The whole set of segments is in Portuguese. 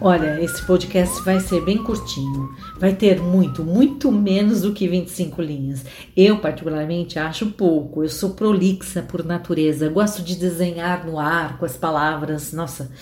Olha, esse podcast vai ser bem curtinho. Vai ter muito, muito menos do que 25 linhas. Eu, particularmente, acho pouco. Eu sou prolixa por natureza. Gosto de desenhar no ar com as palavras. Nossa.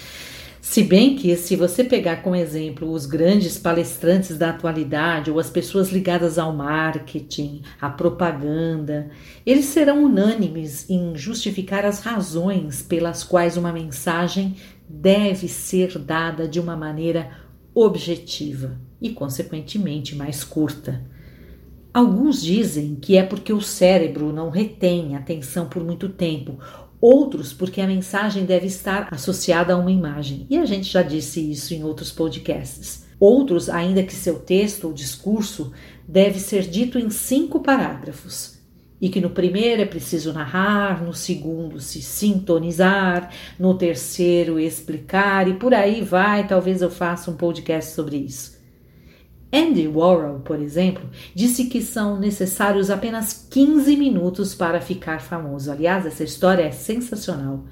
Se bem que, se você pegar como exemplo os grandes palestrantes da atualidade ou as pessoas ligadas ao marketing, à propaganda, eles serão unânimes em justificar as razões pelas quais uma mensagem deve ser dada de uma maneira objetiva e, consequentemente, mais curta. Alguns dizem que é porque o cérebro não retém atenção por muito tempo, outros porque a mensagem deve estar associada a uma imagem. E a gente já disse isso em outros podcasts. Outros, ainda que seu texto ou discurso deve ser dito em cinco parágrafos e que no primeiro é preciso narrar, no segundo se sintonizar, no terceiro explicar e por aí vai. Talvez eu faça um podcast sobre isso. Andy Warhol, por exemplo, disse que são necessários apenas 15 minutos para ficar famoso. Aliás, essa história é sensacional.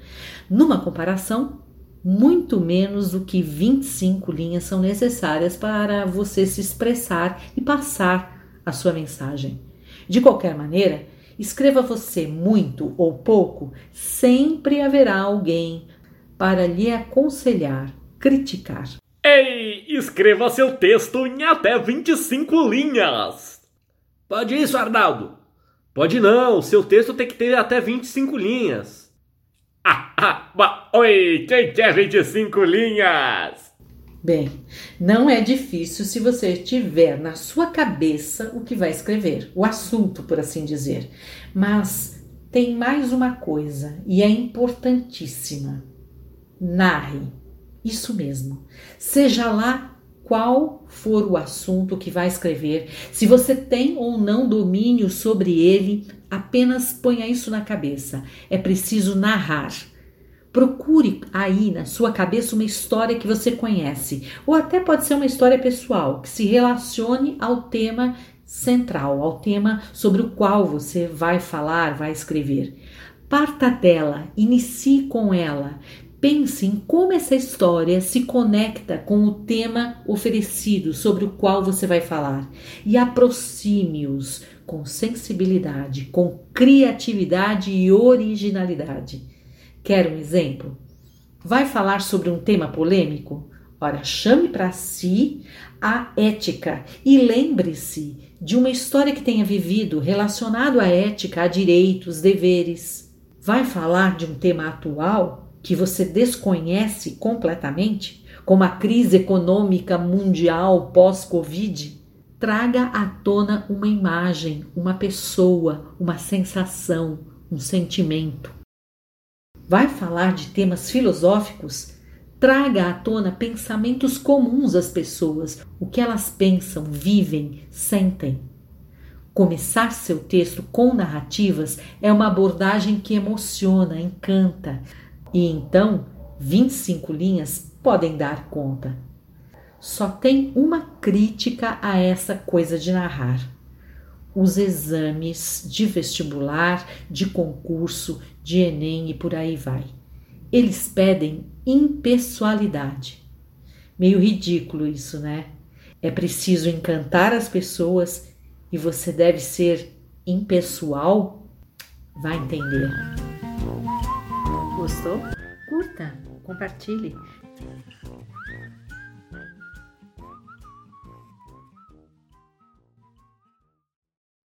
Numa comparação, muito menos do que 25 linhas são necessárias para você se expressar e passar a sua mensagem. De qualquer maneira, Escreva você muito ou pouco, sempre haverá alguém para lhe aconselhar, criticar. Ei, escreva seu texto em até 25 linhas. Pode isso, Arnaldo? Pode não, seu texto tem que ter até 25 linhas. Ah, ah, oi, quem quer 25 linhas? Bem, não é difícil se você tiver na sua cabeça o que vai escrever, o assunto, por assim dizer. Mas tem mais uma coisa e é importantíssima. Narre. Isso mesmo. Seja lá qual for o assunto que vai escrever, se você tem ou não domínio sobre ele, apenas ponha isso na cabeça. É preciso narrar. Procure aí na sua cabeça uma história que você conhece, ou até pode ser uma história pessoal que se relacione ao tema central, ao tema sobre o qual você vai falar, vai escrever. Parta dela, inicie com ela. Pense em como essa história se conecta com o tema oferecido sobre o qual você vai falar e aproxime-os com sensibilidade, com criatividade e originalidade. Quer um exemplo? Vai falar sobre um tema polêmico? Ora, chame para si a ética e lembre-se de uma história que tenha vivido relacionado à ética, a direitos, deveres. Vai falar de um tema atual que você desconhece completamente, como a crise econômica mundial pós-Covid? Traga à tona uma imagem, uma pessoa, uma sensação, um sentimento vai falar de temas filosóficos, traga à tona pensamentos comuns às pessoas, o que elas pensam, vivem, sentem. Começar seu texto com narrativas é uma abordagem que emociona, encanta, e então 25 linhas podem dar conta. Só tem uma crítica a essa coisa de narrar os exames de vestibular, de concurso, de Enem e por aí vai. Eles pedem impessoalidade. Meio ridículo isso, né? É preciso encantar as pessoas e você deve ser impessoal? Vai entender. Gostou? Curta, compartilhe.